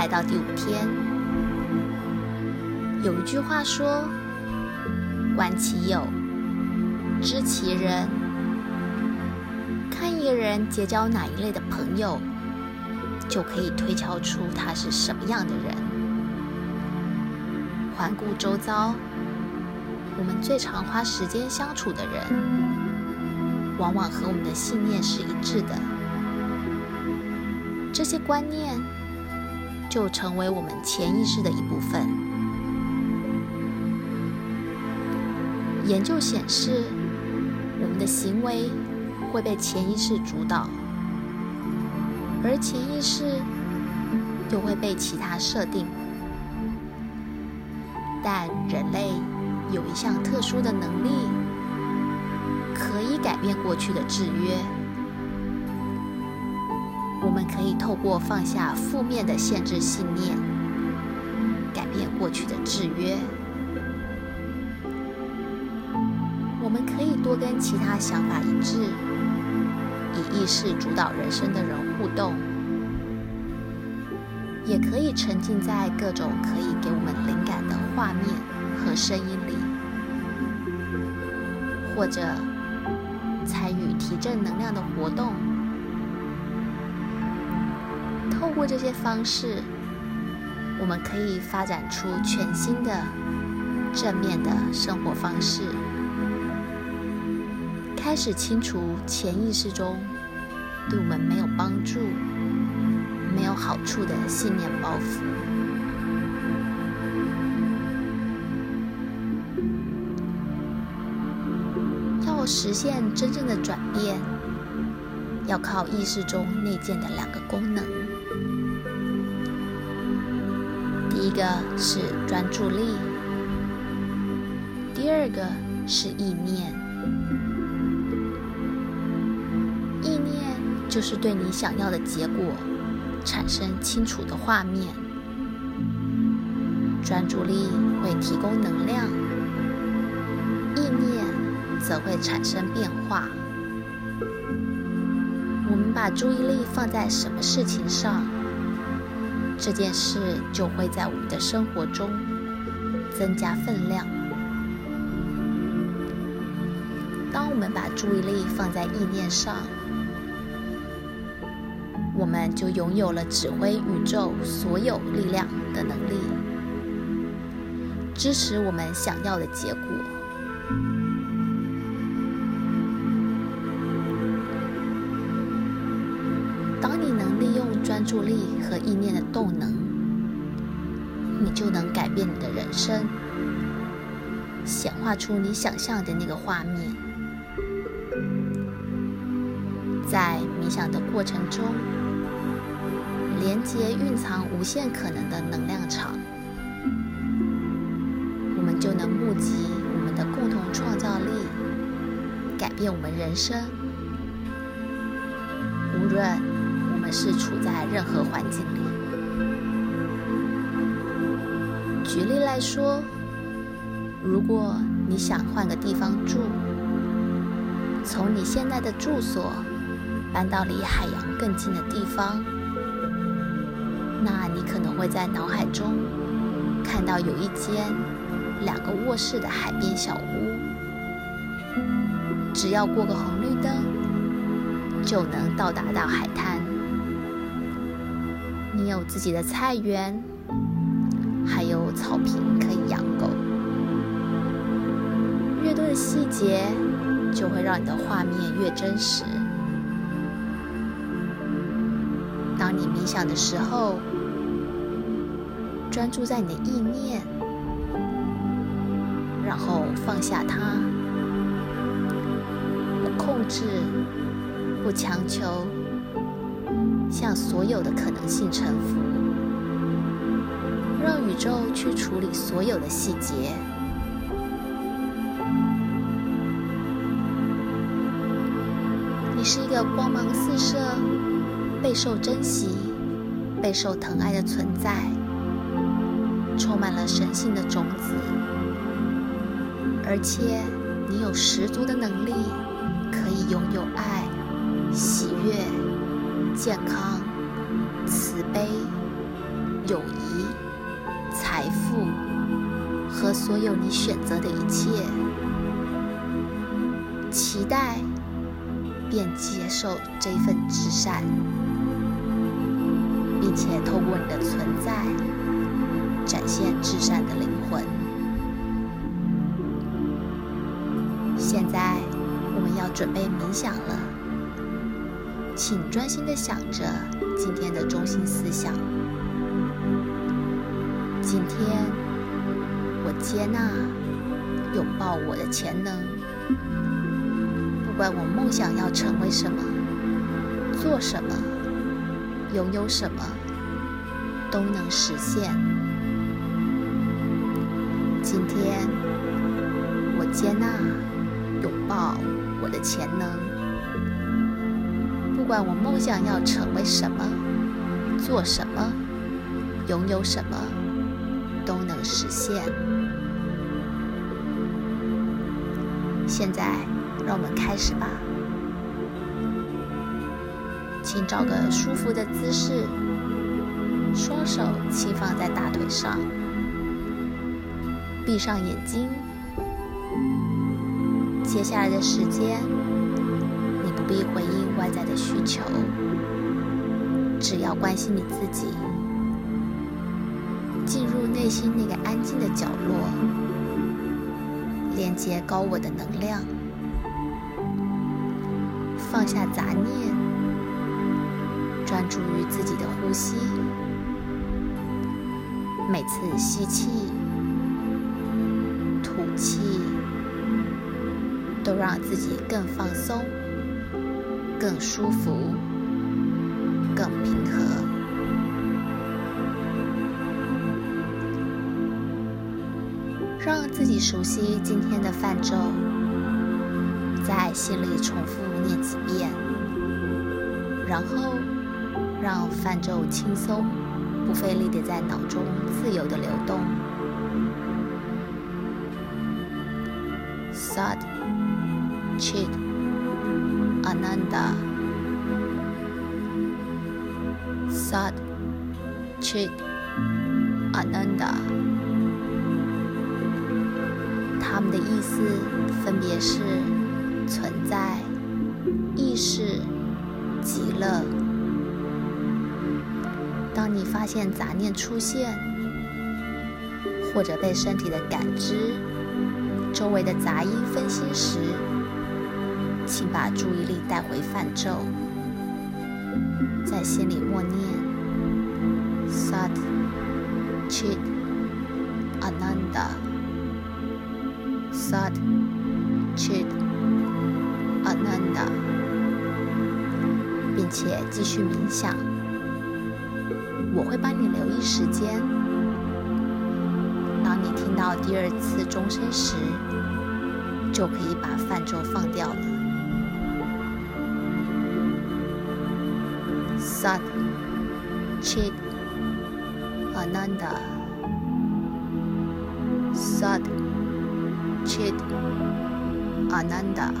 来到第五天。有一句话说：“观其友，知其人。”看一个人结交哪一类的朋友，就可以推敲出他是什么样的人。环顾周遭，我们最常花时间相处的人，往往和我们的信念是一致的。这些观念就成为我们潜意识的一部分。研究显示，我们的行为会被潜意识主导，而潜意识又会被其他设定。但人类有一项特殊的能力，可以改变过去的制约。我们可以透过放下负面的限制信念，改变过去的制约。我们可以多跟其他想法一致，以意识主导人生的人互动，也可以沉浸在各种可以给我们灵感的画面和声音里，或者参与提振能量的活动。透过这些方式，我们可以发展出全新的正面的生活方式，开始清除潜意识中对我们没有帮助、没有好处的信念包袱。要实现真正的转变，要靠意识中内建的两个功能。一个是专注力，第二个是意念。意念就是对你想要的结果产生清楚的画面，专注力会提供能量，意念则会产生变化。我们把注意力放在什么事情上，这件事就会在我们的生活中增加分量。当我们把注意力放在意念上，我们就拥有了指挥宇宙所有力量的能力，支持我们想要的结果。注力和意念的动能，你就能改变你的人生，显化出你想象的那个画面。在冥想的过程中，连接蕴藏无限可能的能量场，我们就能募集我们的共同创造力，改变我们人生。无论。是处在任何环境里。举例来说，如果你想换个地方住，从你现在的住所搬到离海洋更近的地方，那你可能会在脑海中看到有一间两个卧室的海边小屋，只要过个红绿灯，就能到达到海滩。有自己的菜园，还有草坪可以养狗。越多的细节，就会让你的画面越真实。当你冥想的时候，专注在你的意念，然后放下它，不控制，不强求。向所有的可能性臣服，让宇宙去处理所有的细节。你是一个光芒四射、备受珍惜、备受疼爱的存在，充满了神性的种子，而且你有十足的能力，可以拥有爱、喜悦。健康、慈悲，友谊、财富和所有你选择的一切。期待便接受这份至善，并且透过你的存在展现至善的灵魂。现在我们要准备冥想了，请专心的想着今天的中心思想。今天我接纳、拥抱我的潜能。不管我梦想要成为什么、做什么、拥有什么，都能实现。今天，我接纳、拥抱我的潜能。不管我梦想要成为什么、做什么、拥有什么，都能实现。现在。让我们开始吧，请找个舒服的姿势，双手轻放在大腿上，闭上眼睛。接下来的时间，必回应外在的需求，只要关心你自己，进入内心那个安静的角落，连接高我的能量。放下杂念，专注于自己的呼吸。每次吸气、吐气，都让自己更放松、更舒服、更平和。让自己熟悉今天的泛咒。在心里重复念几遍，然后让泛咒轻松、不费力地在脑中自由地流动。Sad, Chit Ananda Sat Chit Ananda，他们的意思分别是。存在、意识、极乐。当你发现杂念出现，或者被身体的感知、周围的杂音分心时，请把注意力带回泛咒，在心里默念：Sat Chit Ananda Sat Chit。Ananda，并且继续冥想。我会帮你留意时间。当你听到第二次钟声时，就可以把泛咒放掉了。Sat Chit Ananda Sat Chit Ananda。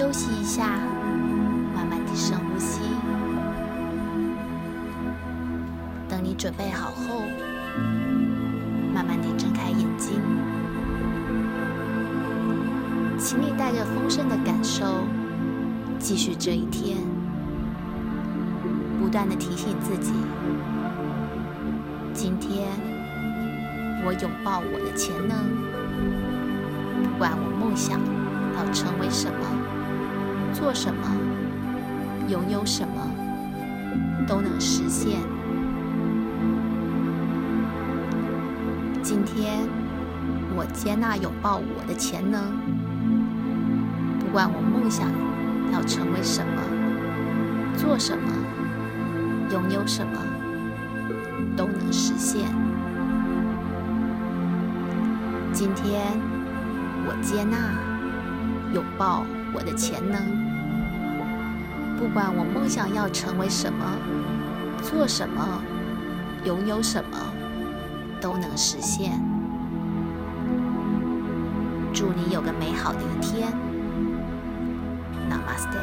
休息一下，慢慢地深呼吸。等你准备好后，慢慢地睁开眼睛。请你带着丰盛的感受，继续这一天，不断地提醒自己：今天。我拥抱我的潜能，不管我梦想要成为什么、做什么、拥有什么，都能实现。今天，我接纳拥抱我的潜能，不管我梦想要成为什么、做什么、拥有什么，都能实现。今天，我接纳、拥抱我的潜能。不管我梦想要成为什么、做什么、拥有什么，都能实现。祝你有个美好的一天。Namaste。